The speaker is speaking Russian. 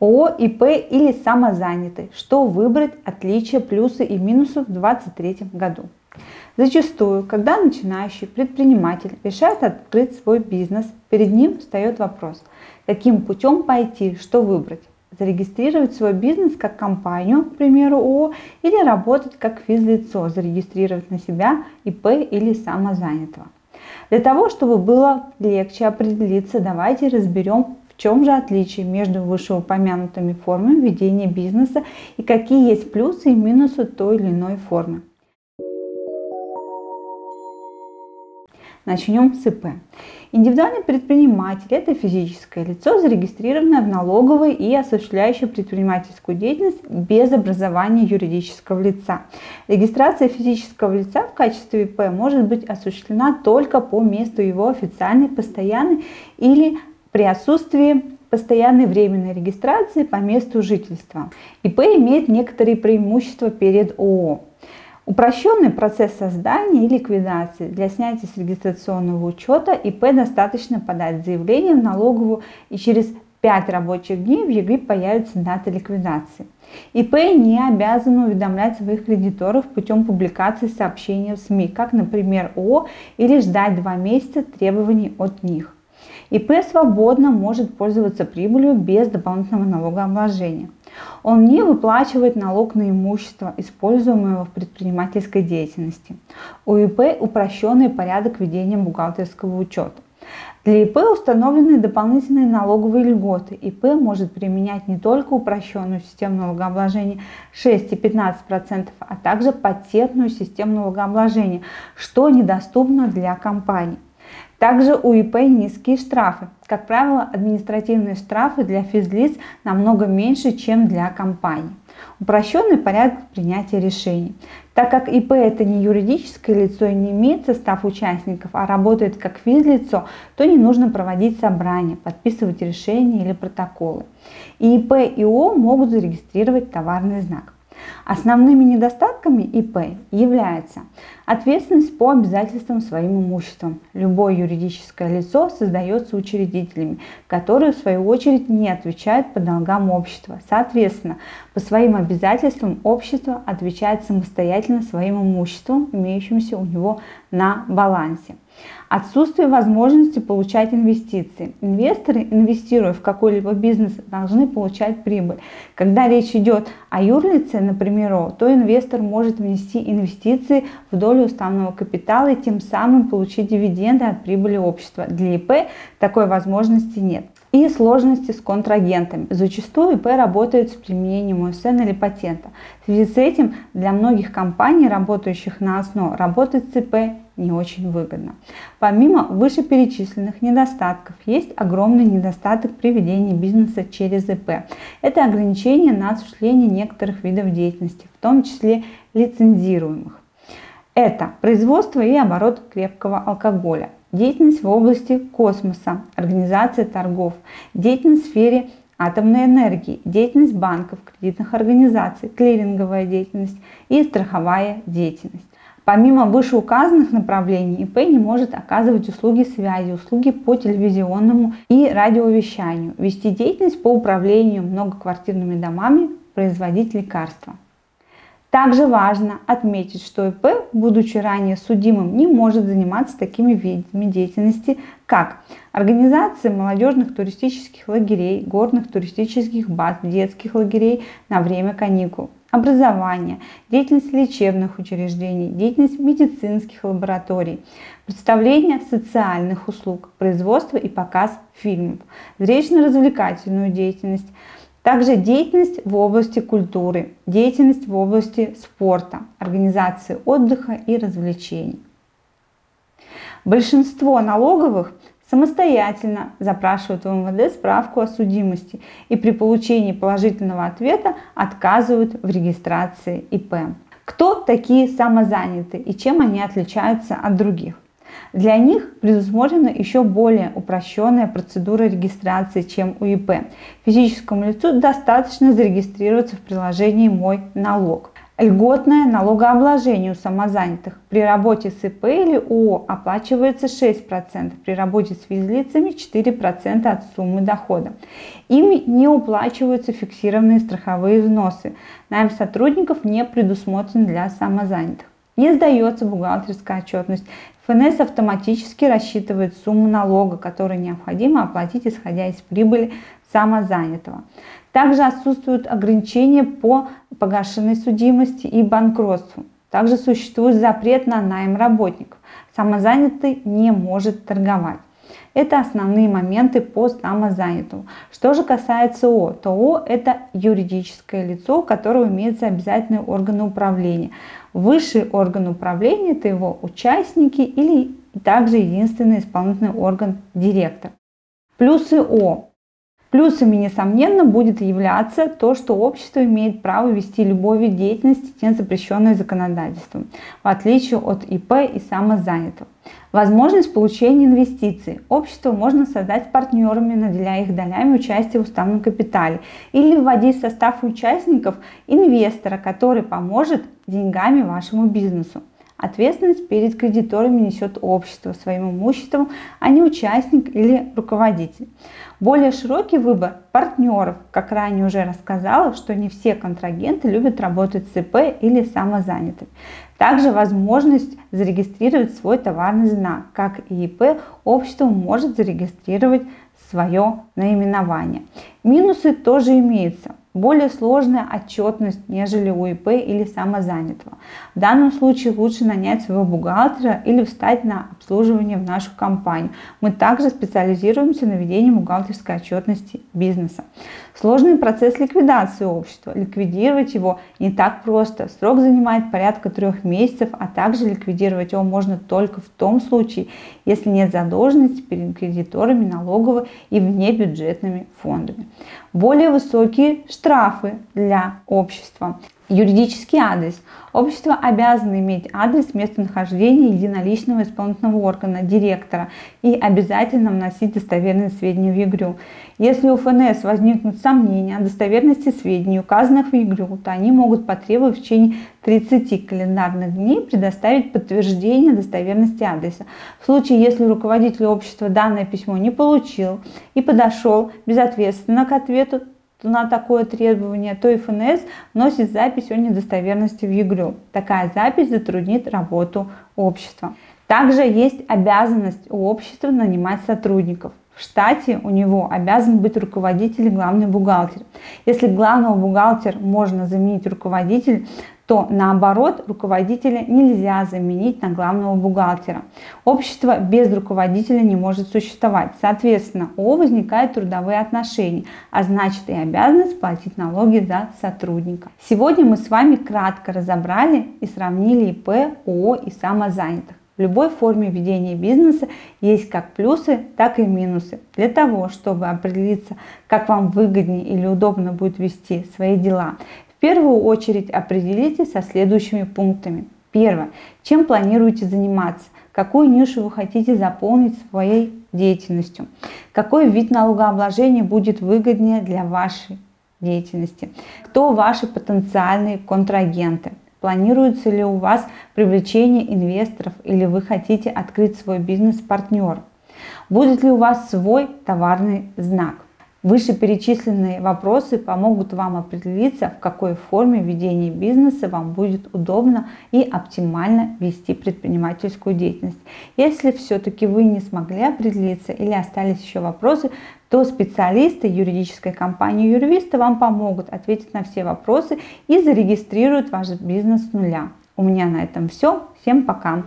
ООО, ИП или самозанятый. Что выбрать, отличия, плюсы и минусы в 2023 году. Зачастую, когда начинающий предприниматель решает открыть свой бизнес, перед ним встает вопрос, каким путем пойти, что выбрать зарегистрировать свой бизнес как компанию, к примеру, ООО, или работать как физлицо, зарегистрировать на себя ИП или самозанятого. Для того, чтобы было легче определиться, давайте разберем, чем же отличие между вышеупомянутыми формами ведения бизнеса и какие есть плюсы и минусы той или иной формы. Начнем с ИП. Индивидуальный предприниматель – это физическое лицо, зарегистрированное в налоговой и осуществляющее предпринимательскую деятельность без образования юридического лица. Регистрация физического лица в качестве ИП может быть осуществлена только по месту его официальной, постоянной или при отсутствии постоянной временной регистрации по месту жительства. ИП имеет некоторые преимущества перед ООО. Упрощенный процесс создания и ликвидации. Для снятия с регистрационного учета ИП достаточно подать заявление в налоговую и через 5 рабочих дней в ЕГРИП появится дата ликвидации. ИП не обязан уведомлять своих кредиторов путем публикации сообщения в СМИ, как, например, ООО, или ждать 2 месяца требований от них. ИП свободно может пользоваться прибылью без дополнительного налогообложения. Он не выплачивает налог на имущество, используемое в предпринимательской деятельности. У ИП упрощенный порядок ведения бухгалтерского учета. Для ИП установлены дополнительные налоговые льготы. ИП может применять не только упрощенную систему налогообложения 6 и 15%, а также патентную систему налогообложения, что недоступно для компаний. Также у ИП низкие штрафы. Как правило, административные штрафы для физлиц намного меньше, чем для компаний. Упрощенный порядок принятия решений. Так как ИП это не юридическое лицо и не имеет состав участников, а работает как физлицо, то не нужно проводить собрания, подписывать решения или протоколы. И ИП и ООО могут зарегистрировать товарный знак. Основными недостатками ИП является ответственность по обязательствам своим имуществом. Любое юридическое лицо создается учредителями, которые в свою очередь не отвечают по долгам общества. Соответственно, по своим обязательствам общество отвечает самостоятельно своим имуществом, имеющимся у него на балансе. Отсутствие возможности получать инвестиции. Инвесторы, инвестируя в какой-либо бизнес, должны получать прибыль. Когда речь идет о юрлице, например, то инвестор может внести инвестиции в долю уставного капитала и тем самым получить дивиденды от прибыли общества. Для ИП такой возможности нет и сложности с контрагентами. Зачастую ИП работает с применением УСН или патента. В связи с этим для многих компаний, работающих на основе, работать с ИП не очень выгодно. Помимо вышеперечисленных недостатков, есть огромный недостаток при ведении бизнеса через ИП. Это ограничение на осуществление некоторых видов деятельности, в том числе лицензируемых. Это производство и оборот крепкого алкоголя, деятельность в области космоса, организация торгов, деятельность в сфере атомной энергии, деятельность банков, кредитных организаций, клиринговая деятельность и страховая деятельность. Помимо вышеуказанных направлений, ИП не может оказывать услуги связи, услуги по телевизионному и радиовещанию, вести деятельность по управлению многоквартирными домами, производить лекарства. Также важно отметить, что ИП, будучи ранее судимым, не может заниматься такими видами деятельности, как организация молодежных туристических лагерей, горных туристических баз, детских лагерей на время каникул, образование, деятельность лечебных учреждений, деятельность медицинских лабораторий, представление социальных услуг, производство и показ фильмов, зрелищно-развлекательную деятельность, также деятельность в области культуры, деятельность в области спорта, организации отдыха и развлечений. Большинство налоговых самостоятельно запрашивают в МВД справку о судимости и при получении положительного ответа отказывают в регистрации ИП. Кто такие самозанятые и чем они отличаются от других? Для них предусмотрена еще более упрощенная процедура регистрации, чем у ИП. Физическому лицу достаточно зарегистрироваться в приложении «Мой налог». Льготное налогообложение у самозанятых. При работе с ИП или ООО оплачивается 6%, при работе с физлицами 4% от суммы дохода. Ими не уплачиваются фиксированные страховые взносы. Найм сотрудников не предусмотрен для самозанятых. Не сдается бухгалтерская отчетность. ФНС автоматически рассчитывает сумму налога, которую необходимо оплатить, исходя из прибыли самозанятого. Также отсутствуют ограничения по погашенной судимости и банкротству. Также существует запрет на найм работников. Самозанятый не может торговать. Это основные моменты по самозанятому. Что же касается ООО, то ООО это юридическое лицо, у которого имеются обязательные органы управления. Высший орган управления это его участники или также единственный исполнительный орган директор. Плюсы О. Плюсами, несомненно, будет являться то, что общество имеет право вести любой вид деятельности, не запрещенной законодательством, в отличие от ИП и самозанятого. Возможность получения инвестиций. Общество можно создать партнерами, наделяя их долями участия в уставном капитале, или вводить в состав участников инвестора, который поможет деньгами вашему бизнесу. Ответственность перед кредиторами несет общество своим имуществом, а не участник или руководитель. Более широкий выбор партнеров. Как ранее уже рассказала, что не все контрагенты любят работать с ИП или самозанятыми. Также возможность зарегистрировать свой товарный знак. Как и ИП, общество может зарегистрировать свое наименование. Минусы тоже имеются более сложная отчетность, нежели у ИП или самозанятого. В данном случае лучше нанять своего бухгалтера или встать на обслуживание в нашу компанию. Мы также специализируемся на ведении бухгалтерской отчетности бизнеса. Сложный процесс ликвидации общества. Ликвидировать его не так просто. Срок занимает порядка трех месяцев, а также ликвидировать его можно только в том случае, если нет задолженности перед кредиторами, налоговыми и внебюджетными фондами. Более высокие штрафы для общества. Юридический адрес. Общество обязано иметь адрес местонахождения единоличного исполнительного органа, директора и обязательно вносить достоверные сведения в ЕГРЮ. Если у ФНС возникнут сомнения о достоверности сведений, указанных в ЕГРЮ, то они могут потребовать в течение 30 календарных дней предоставить подтверждение достоверности адреса. В случае, если руководитель общества данное письмо не получил и подошел безответственно к ответу, на такое требование, то ФНС вносит запись о недостоверности в ЕГРЮ. Такая запись затруднит работу общества. Также есть обязанность у общества нанимать сотрудников. В штате у него обязан быть руководитель и главный бухгалтер. Если главного бухгалтера можно заменить руководитель, то наоборот руководителя нельзя заменить на главного бухгалтера. Общество без руководителя не может существовать. Соответственно, у возникают трудовые отношения, а значит и обязанность платить налоги за сотрудника. Сегодня мы с вами кратко разобрали и сравнили ИП, ООО и самозанятых. В любой форме ведения бизнеса есть как плюсы, так и минусы. Для того, чтобы определиться, как вам выгоднее или удобно будет вести свои дела, первую очередь определитесь со следующими пунктами. Первое. Чем планируете заниматься? Какую нишу вы хотите заполнить своей деятельностью? Какой вид налогообложения будет выгоднее для вашей деятельности? Кто ваши потенциальные контрагенты? Планируется ли у вас привлечение инвесторов или вы хотите открыть свой бизнес-партнер? Будет ли у вас свой товарный знак? Вышеперечисленные вопросы помогут вам определиться, в какой форме ведения бизнеса вам будет удобно и оптимально вести предпринимательскую деятельность. Если все-таки вы не смогли определиться или остались еще вопросы, то специалисты юридической компании Юрвиста вам помогут ответить на все вопросы и зарегистрируют ваш бизнес с нуля. У меня на этом все. Всем пока!